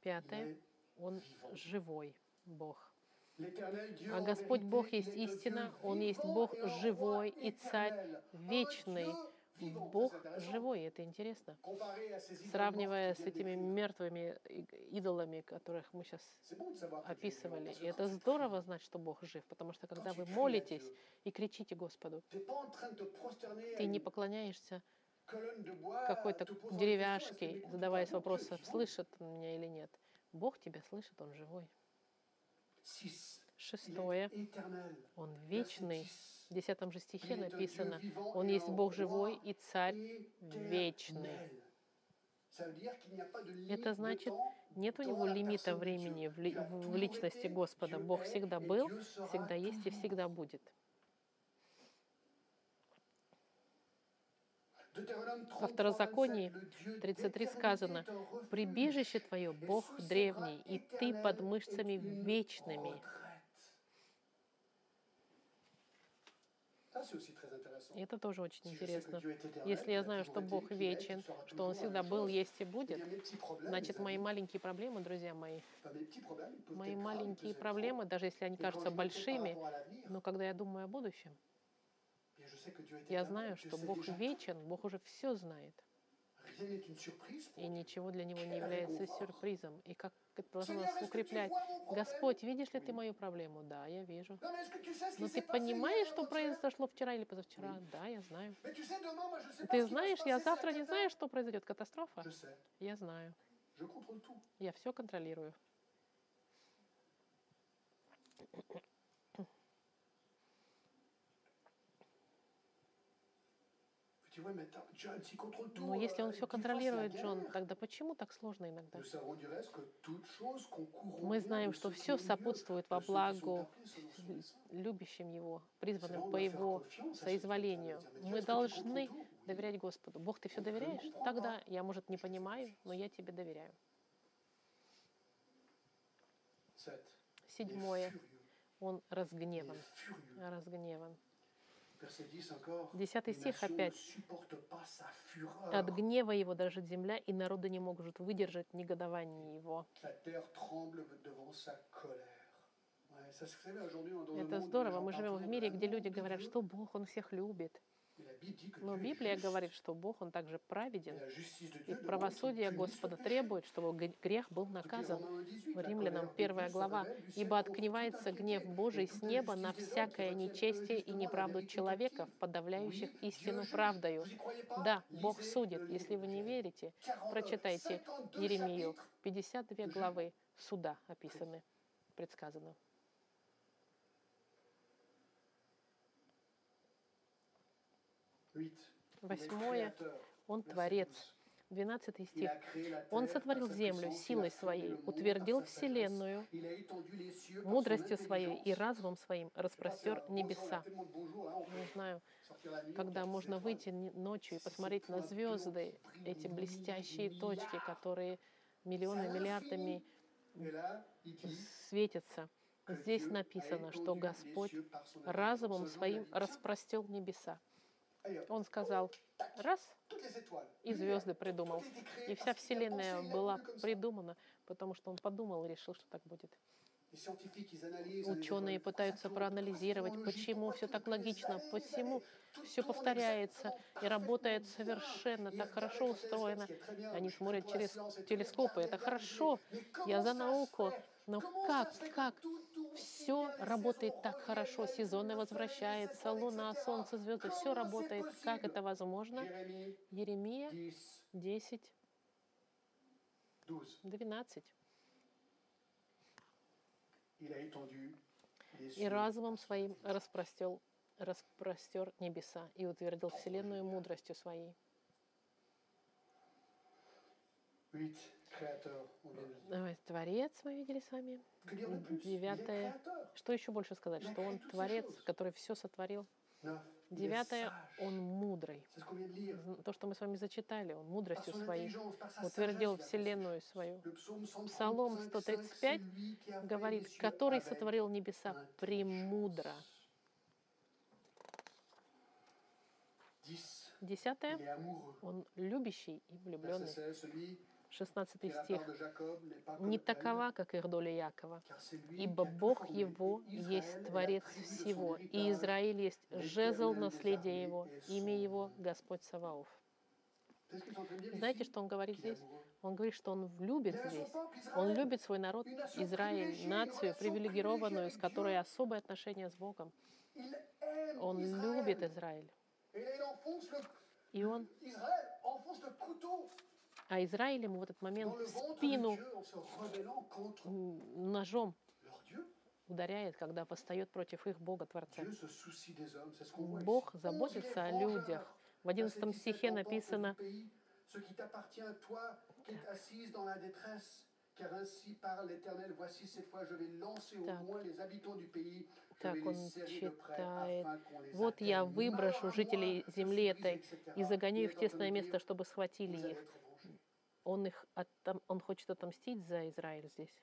Пятое. Он живой Бог. А Господь Бог есть истина, Он есть Бог живой и царь вечный. Бог живой, это интересно. Сравнивая с этими мертвыми идолами, которых мы сейчас описывали. И это здорово знать, что Бог жив, потому что когда вы молитесь и кричите Господу, ты не поклоняешься какой-то деревяшке, задаваясь вопросом, слышит он меня или нет. Бог тебя слышит, Он живой. Шестое. Он вечный. 10. В десятом же стихе написано, Он есть Бог живой и Царь вечный. Это значит, нет у него лимита времени в, ли- личности Господа. Бог всегда был, всегда есть и всегда будет. Во 33, Второзаконии 27, le Dieu 33 d'éternité сказано, «Прибежище твое, Бог древний, и ты под мышцами вечными». это тоже очень интересно. Если я знаю, что Бог вечен, что Он всегда был, есть и eh будет, значит, мои маленькие проблемы, друзья мои, мои маленькие проблемы, даже если они кажутся большими, но когда я думаю о будущем, я знаю, что Бог вечен, Бог уже все знает, и ничего для Него не является сюрпризом. И как это должно нас укреплять? Господь, видишь ли ты мою проблему? Да, я вижу. Но s'est ты понимаешь, что произошло вчера или позавчера? Да, я знаю. Ты знаешь, я завтра не знаю, что произойдет. Катастрофа? Я знаю. Я все контролирую. Но если euh, он все контролирует, Джон, тогда почему так сложно иногда? Мы знаем, что все сопутствует во dessein. любящим Его, призванным по Его соизволению. Мы должны доверять Господу. Бог, ты все доверяешь? Тогда я, может, не понимаю, но я тебе доверяю. Седьмое. Он разгневан. Разгневан. Verset 10 encore. Десятый стих опять. От гнева его дрожит земля, и народы не могут выдержать негодование его. Это здорово. Мы живем в мире, где люди говорят, что Бог, Он всех любит. Но Библия говорит, что Бог, Он также праведен. И правосудие Господа требует, чтобы грех был наказан. Romains 1, 18, la Римлянам colère de 1 Dieu se глава. «Ибо открывается гнев Божий с неба на всякое нечестие и неправду человеков, подавляющих истину правдою». Да, Бог судит. Если вы не верите, 40, прочитайте 52 Еремию. chapitres. 52 главы суда описаны, предсказано. Восьмое. Он творец. 12. 12 Il стих. Он сотворил землю силой своей, утвердил вселенную мудростью своей и разумом своим, распростер небеса. Не знаю, когда можно выйти ночью и посмотреть на звезды, эти блестящие точки, которые миллионы, миллиардами светятся. Здесь написано, что Господь разумом своим распростел небеса. Он сказал, раз, и звезды придумал. И вся Вселенная была придумана, потому что он подумал и решил, что так будет. Ученые пытаются проанализировать, почему все так логично, почему все повторяется и работает совершенно так хорошо устроено. Они смотрят через телескопы, это хорошо. Я за науку. Но как, как все работает так хорошо, сезоны возвращаются, луна, солнце, звезды, все работает. Как это возможно? Еремия 10, 10, 12. 12. Il a étendu les И разумом своим распростел, распростер небеса и утвердил вселенную мудростью своей. Давай, Творец мы видели с вами. Девятое. Что еще больше сказать? Что он творец, который все сотворил. Девятое, он мудрый. То, что мы с вами зачитали, он мудростью son своей sa утвердил вселенную свою. Le psaume 135, Псалом 5, 135 c'est lui qui a fait Говорит, который сотворил небеса премудро. Десятое, он любящий и влюбленный. 16, celui qui Шестнадцатый est la стих. Не такова, как их доля Якова, ибо Бог его есть Творец всего, и. Израиль есть жезл наследия его, имя его. Господь Саваоф. Знаете, что он говорит здесь? Он говорит, что он любит здесь. Он любит свой народ Израиль, нацию привилегированную, с которой особое отношение с Богом. Он любит Израиль. И он, А Израиль ему в этот момент в спину ножом ударяет, когда восстает против их Бога Творца. Бог заботится о людях. В Verset 11 17, стихе написано, Car ainsi parle l'Éternel, voici cette fois je vais lancer au loin les habitants du pays, je vais les serrer de près afin qu'on les Вот я выброшу жителей земли этой и загоню их в тесное место, чтобы схватили их. Он их оттам- он хочет отомстить за Израиль здесь,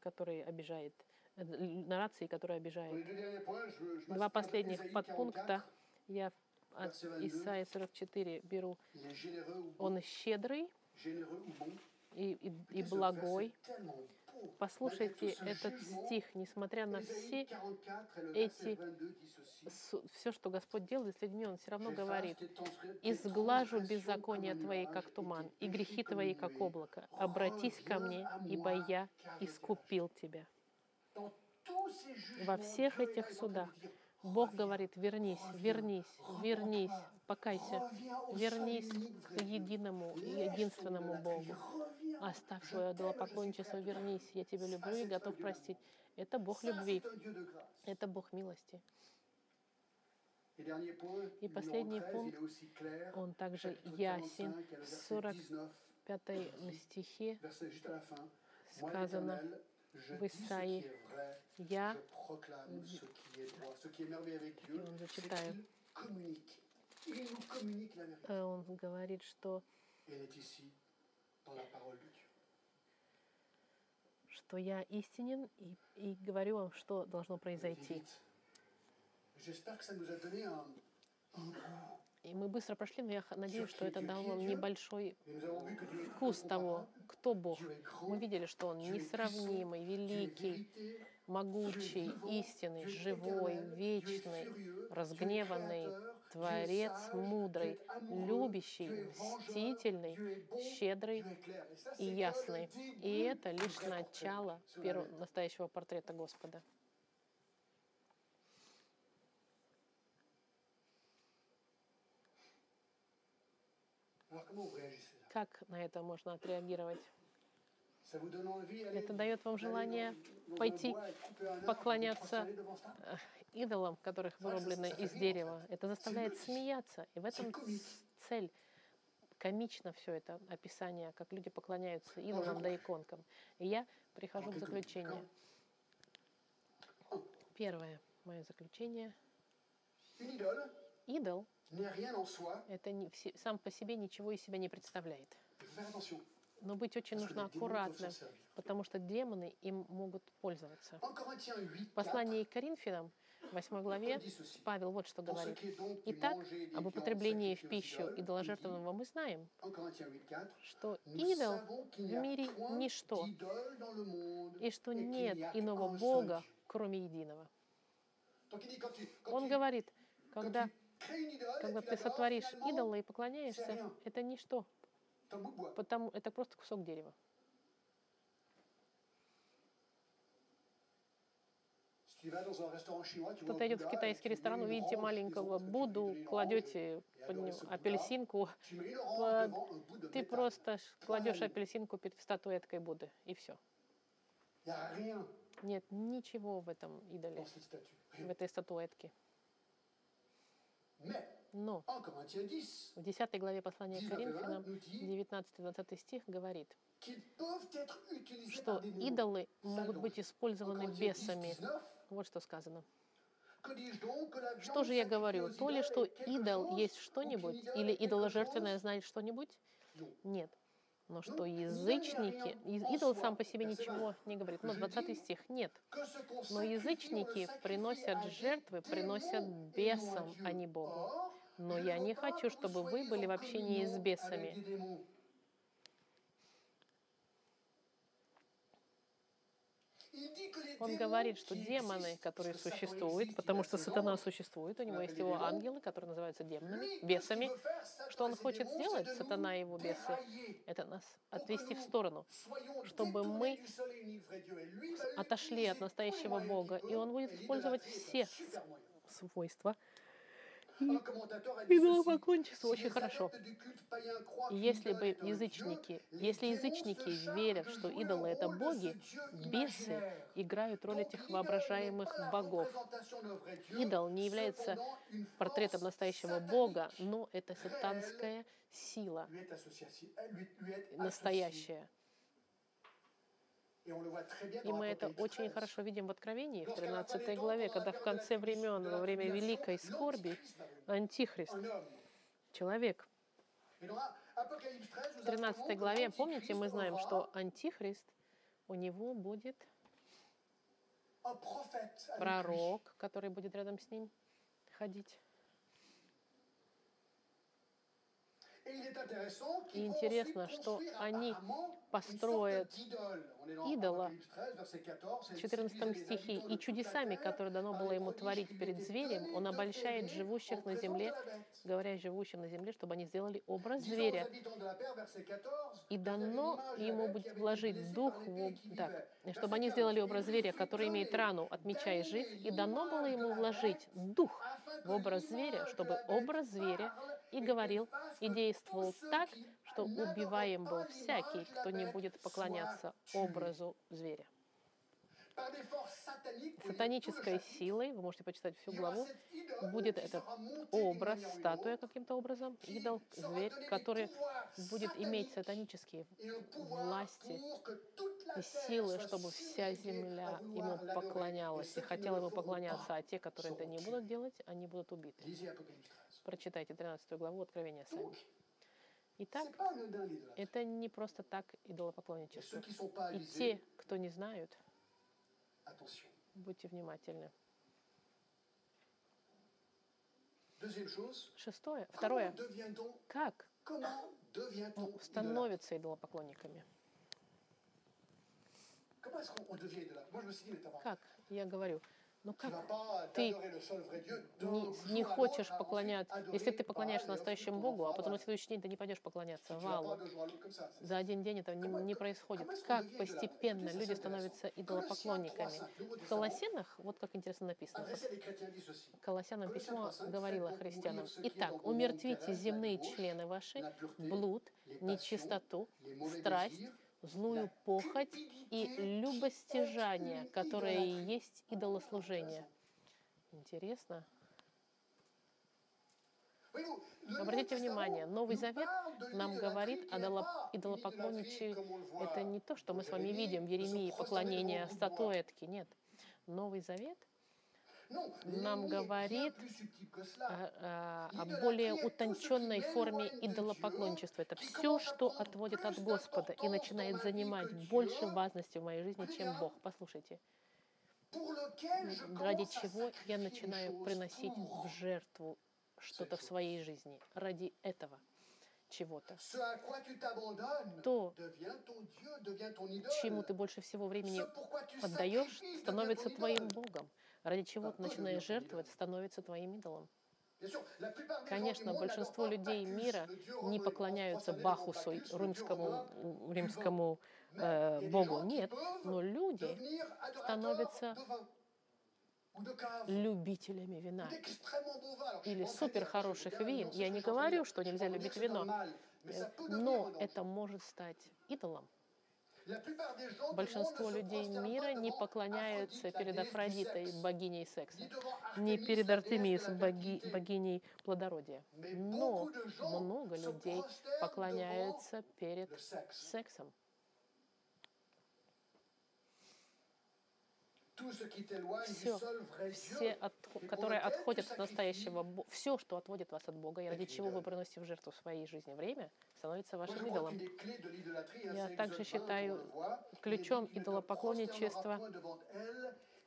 который обижает, э, нарации, les обижает. Два последних подпункта 44. я от Verset 22. Исаия 44 беру. Он щедрый и, и, и благой. Послушайте этот стих, несмотря на все, 44 et le эти verset 22 dit ceci. все, что Господь делает с людьми, Он все равно говорит, «Изглажу un твои, как туман, и грехи твои, как облако. Обратись ко мне, ибо я искупил тебя». Во всех этих судах Бог «Reviens, говорит, вернись, вернись, вернись, покайся, вернись к единому единственному Богу. Оставь свое идолопоклонничество, вернись, я тебя люблю и готов простить. Это Бог любви, это Бог милости. И последний 13, пункт. Он также ясен. 45, le В verset 45 19, стихе сказано, в Исаии, я, Dieu, он э, говорит, что, что я истинен и, и говорю вам, что должно произойти. И мы быстро прошли, но я надеюсь, что это дало вам небольшой вкус того, кто Бог. Мы видели, что Он несравнимый, великий, могучий, истинный, живой, вечный, разгневанный, Творец мудрый, любящий, мстительный, щедрый и ясный. И это лишь начало первого настоящего портрета Господа. Как на это можно отреагировать? Это дает вам желание пойти поклоняться э, идолам, которых вырублены из дерева. Это заставляет смеяться. И в этом цель. Комично все это описание, как люди поклоняются идолам да иконкам. И я прихожу к заключению. Первое мое заключение. Идол это не, сам по себе ничего из себя не представляет. Но быть очень нужно servir. потому что демоны им могут пользоваться. En Corinthiens 8, В послании к Коринфянам, 8 главе. Павел вот что говорит. Итак, об употреблении в пищу идоложертвенного мы знаем, en Corinthiens 8, 4, что идол в мире ничто, и что нет иного Бога, кроме единого. Он говорит, когда, когда ты сотворишь идола и поклоняешься, это ничто, потому это просто кусок дерева. Кто-то идет в китайский ресторан, увидите маленького Будду, кладете под него апельсинку, Под- de ты просто кладешь апельсинку перед статуэткой Будды, и все. Нет ничего в этом идоле, в этой статуэтке. Но en Corinthiens 10, в 10 главе послания к 19 et 20, Коринфянам, nous dit 19-20 стих говорит, что идолы могут быть использованы Corinthiens 10, бесами. 19, Вот что сказано. Что же я говорю? То ли, что идол есть что-нибудь, или идоложертвенное знает что-нибудь? Нет. Но что Ну, не язычники, идол сам по себе ничего не говорит. Ну, Je 20 dis стих. Нет. Но язычники приносят жертвы, приносят бесам, а не Богу. Но я не хочу, чтобы вы были в общении с бесами. Он говорит, что демоны, которые существуют, потому что сатана существует, у него есть его ангелы, которые называются демонами, бесами. Что он хочет сделать, сатана и его бесы? Это нас отвести в сторону, чтобы мы отошли от настоящего Бога, и он будет использовать все свойства Ceci, идолопоклончества si очень хорошо. И если бы язычники, если язычники верят, что идолы это боги, бесы играют роль этих воображаемых богов. Идол не является портретом настоящего Бога, но это сатанская сила настоящая. И мы это очень 13. хорошо видим в Откровении, в 13 главе, когда в конце времен, во время великой скорби, Антихрист, человек, Et dans Apocalypse 13, в nous apprenons 13 que главе, помните, мы знаем, что Антихрист, у него будет пророк, который будет рядом с ним ходить. И интересно, что они построят идола Apocalypse 13, verset 14, в et 14 séduisez les стихе, и чудесами, которые дано было ему творить перед зверем, он обольщает живущих на земле, говоря живущим на земле, чтобы они сделали образ зверя. habitants de la terre, verset 14, И дано ему будет вложить дух в так, чтобы они 15, сделали «Et образ зверя, который имеет рану от меча и жив, и дано было ему вложить дух в образ зверя, чтобы образ зверя и говорил, и действовал так, что убиваем был всякий, кто не будет поклоняться образу зверя. Сатанической силой, вы можете почитать всю главу, будет этот образ, статуя каким-то образом, идол, зверь, который будет иметь сатанические власти и силы, чтобы вся земля ему поклонялась и хотела ему поклоняться, а те, которые это не будут делать, они будут убиты. Lisez Apocalypse 13. Прочитайте 13 главу Откровения сами. Итак, это не просто так идолопоклонничество. И те, кто не знают, будьте внимательны. Шестое. Второе. Как становятся идолопоклонниками? Как? Я говорю, ну как ты не, не хочешь поклоняться, если ты поклоняешься настоящему Богу, а потом на следующий день ты не пойдешь поклоняться. Валу, за один день это не, не происходит. Как постепенно люди становятся идолопоклонниками? В Колоссянах, вот как интересно написано. Колоссянам письмо говорило христианам, «Итак, умертвите земные члены ваши, блуд, нечистоту, страсть, злую похоть и любостяжание, которое и есть идолослужение». Интересно. Le Обратите внимание, Testament Новый nous Завет нам говорит о идолопоклонничестве. Это не то, что мы с вами видим в Еремии, поклонение статуэтке. Нет. Новый Завет нам l'ennemi est bien говорит plus subtil que cela. а, а, о более утонченной форме идолопоклонничества. Это все, что отводит от Господа и начинает занимать больше важности в моей жизни, чем Бог. Послушайте, ради чего я начинаю приносить в жертву что-то в своей жизни. Ради этого чего-то. То, чему ты больше всего времени отдаешь, становится твоим. Богом. Ради чего ты начинаешь жертвовать, становится твоим идолом. Конечно, большинство людей мира не поклоняются Бахусу, римскому, римскому э, богу. Нет, но люди становятся любителями вина или супер хороших вин. Я не говорю, что нельзя любить вино, но это может стать идолом. Большинство людей мира не поклоняются перед Афродитой, богиней секса, не перед Артемис, боги- богиней плодородия. Но много людей поклоняются перед сексом. Все, все, отх- которые отходят от настоящего, все, что отводит вас от Бога, и ради чего вы приносите в жертву своей жизни время, становится вашим идолом. Я также Exode 20, считаю ключом идолопоклонничества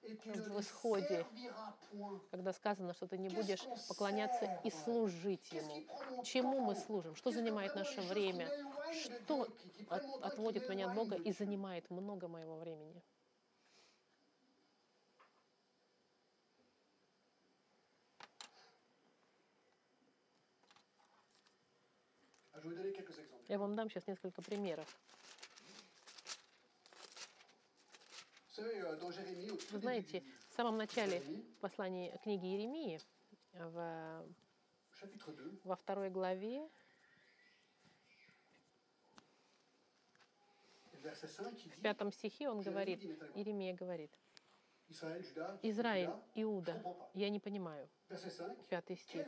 в Исходе, когда сказано, что ты не будешь поклоняться и служить Ему. Чему мы служим? Что занимает наше время? Что от- отводит меня от Бога и занимает много моего времени? Я вам дам сейчас несколько примеров. Вы знаете, в самом начале послания книги Иеремии, в, chapitre 2, во второй главе, verset 5, il в пятом стихе он говорит, Иеремия говорит, Израиль, Иуда, я не понимаю. Verset 5, Пятый стих.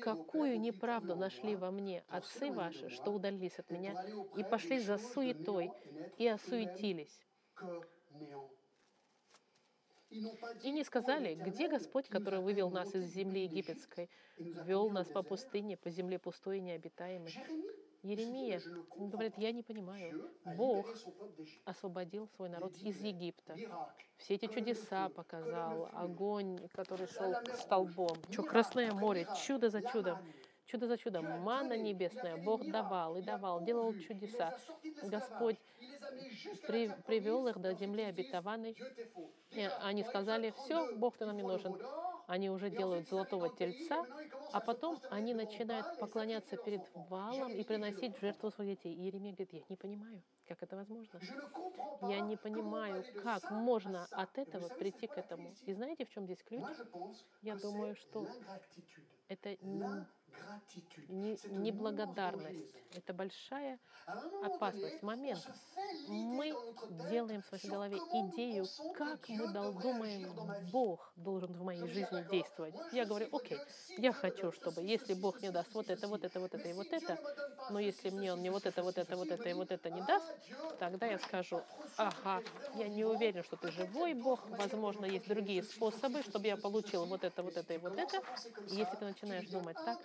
Какую неправду нашли во мне отцы ваши, что удалились от меня и пошли за суетой и осуетились, И не сказали, где Господь, который вывел нас из земли египетской, вел нас по пустыне, по земле пустой и необитаемой. Еремия говорит, я не понимаю. Бог освободил свой народ из Египта. Все эти чудеса показал, огонь, который шел столбом, miracle Красное море, чудо за чудом, чудо за чудом, манна a небесная, Бог давал и давал, делал чудеса. Господь при- привел их до земли обетованной. И они сказали, все, 32, Бог ты нам не нужен. Они уже делают золотого тельца, а потом они начинают поклоняться перед валом и приносить жертву своих детей. И Иеремия говорит, я не понимаю, как это возможно. Я не понимаю, как можно от этого прийти к этому. И знаете, в чем здесь ключ? Я думаю, что это. Не- неблагодарность. Это большая опасность, момент. Мы делаем в своей голове идею, как мы думаем. Бог должен в моей жизни действовать. Я говорю, окей, я хочу, чтобы если Бог мне даст вот это, вот это, вот это и вот это, но если мне Он не вот это, вот это, вот это и вот это не «Ah, даст, тогда я скажу, ага, я не уверен, что ты живой Бог, возможно, есть другие способы, чтобы я получил вот это, вот это и вот это. И если ты начинаешь думать так,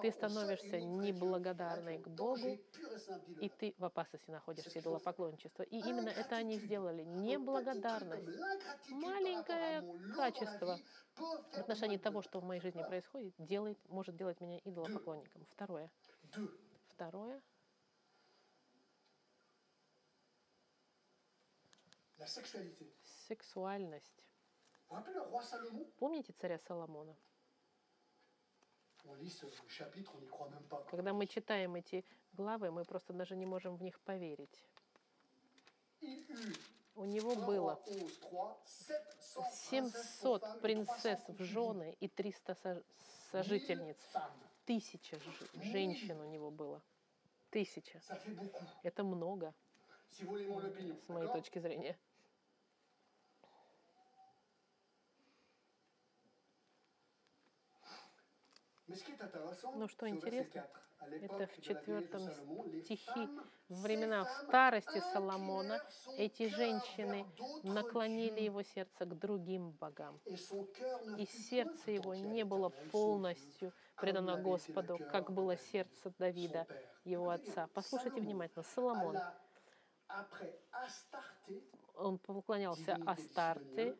ты становишься неблагодарной к Богу, и ты в опасности находишься C'est идола chose- поклонничества. И именно это они сделали. Неблагодарность маленькое качество в отношении того, что в моей жизни происходит, делает, может делать меня идолопоклонником. Второе. Второе. Сексуальность. Помните царя Соломона? Когда мы читаем эти главы, мы просто даже не можем в них поверить. У него 1 было roi 11, 3, 700 700 princesses принцесс в et 300 жены и 300 со- concubines. сожительниц. 1000 femmes. Тысяча женщин у него было. Тысяча. Это много, с моей точки зрения. Ну, что интересно, 4. À Это в четвертом стихе. В времена femmes старости Соломона эти женщины наклонили его сердце к другим богам. И сердце его не было полностью предано Господу, как было сердце Давида, его отца. Послушайте внимательно. Соломон, он поклонялся Астарте,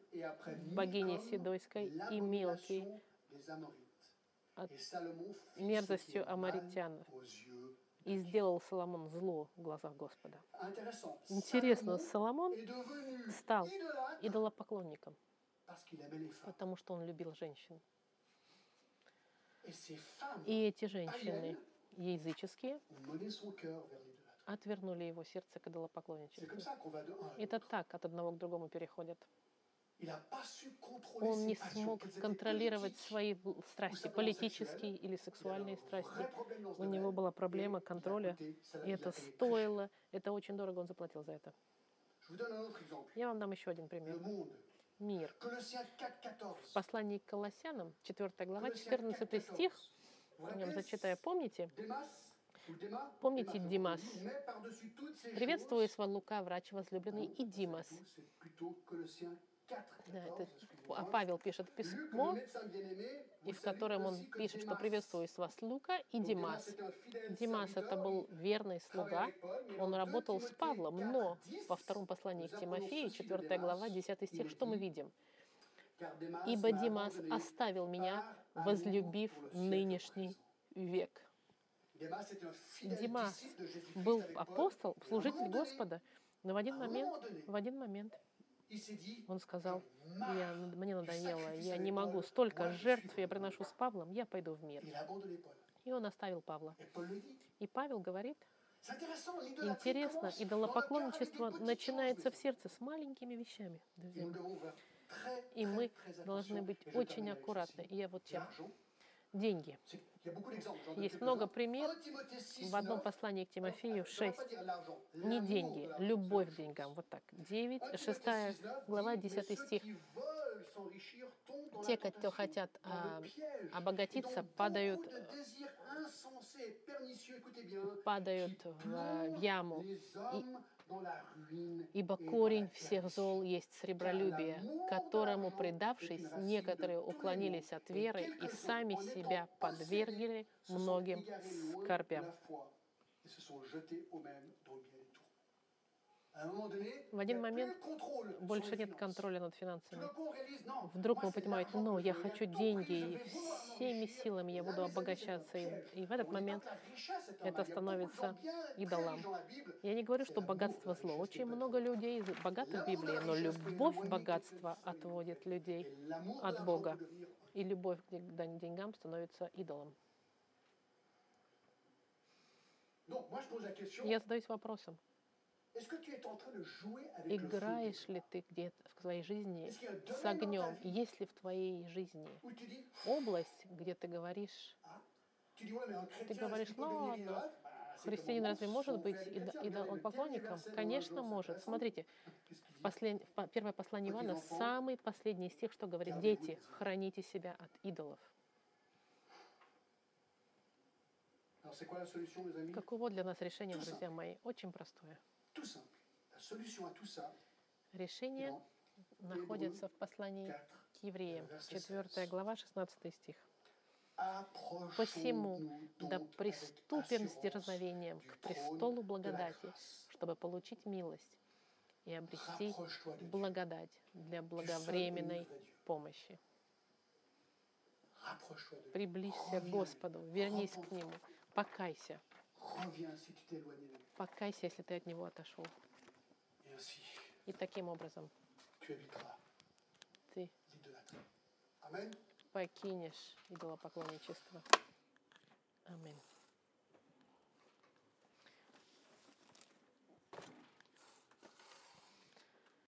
богине Сидойской, и Amorites. От мерзостью est mal амаритян. aux yeux. И сделал Соломон зло в глазах Господа. Интересно, Соломон стал идолопоклонником, потому что он любил женщин. И эти женщины языческие отвернули его сердце к идолопоклонничеству. Это так от одного к другому переходят. Он не смог контролировать свои страсти, политические или сексуальные страсти. У него была проблема контроля, и это стоило, это очень дорого он заплатил за это. Я вам дам еще один пример. Мир. Colossiens 4, 14. В послании к Колоссянам, 4 глава, Colossiens 14 4, стих, 14. Vous в нем зачитаю, помните? Помните Димас? Приветствую вас, Лука, врач возлюбленный, и Димас. C'est plutôt Colossiens 4, Да, 14, это а Павел пишет письмо, и в котором он пишет, что приветствую вас Лука и Димас. Димас это был верный слуга, он dans 2 работал с Павлом, 4, но 10, во втором послании к Тимофею, apprenons ceci de 4 глава, Démas, 10 стих, что мы видим? «Ибо Димас оставил меня, возлюбив нынешний présent». век». Димас был апостол, служитель Господа, но в один момент, в один момент он сказал, «J'en ai я, мне надоело, я не могу, столько жертв я приношу Dieu». с Павлом, я пойду в мир. И он оставил Павла. И Павел говорит, интересно, идолопоклонничество начинается в сердце с маленькими вещами, друзья. И мы должны быть очень аккуратны. И я вот чем. Деньги. Есть много примеров 1 Timothée 6, в одном 9, послании к Тимофею je ne vais 6. pas dire l'argent, Не деньги, любовь к деньгам. Вот так. 9, 1 6 Timothée 6, 9 глава, dit, «Mais 10 ceux стих. Те, кто хотят а, обогатиться, падают, падают в, яму les Ибо корень всех зол есть сребролюбие, которому, предавшись, некоторые уклонились от веры и сами себя подвергли многим скорбям. В один момент Больше нет контроля над финансами. Вдруг мы понимаем, ну, я хочу деньги и всеми силами я буду обогащаться. И, и в этот момент это становится идолом. Я не говорю, что богатство зло. Очень много людей богатых в Библии, но любовь к богатству отводит людей, от Бога. и любовь к ден- деньгам становится идолом. Я задаюсь вопросом, играешь ли ты где-то в своей жизни с огнем? Есть ли в твоей жизни область, где ты говоришь, chrétien, est-ce говоришь, ну ладно, христианин разве может быть идолопоклонником? Конечно, может. Смотрите, в послед- в первое послание Ивана, самый последний стих, что говорит, дети, des idoles». храните себя от идолов. Каково для нас решение, друзья мои? Очень простое. Решение находится в послании 4. к евреям, Verset 4 16. глава, 16 стих. Посему да приступим с дерзновением к престолу благодати, чтобы получить милость и обрести благодать для благовременной помощи. Приблизься к. Господу, вернись к Нему, покайся. Покайся, если ты от Него отошел. И таким образом. Ты покинешь идолопоклонничество. Аминь.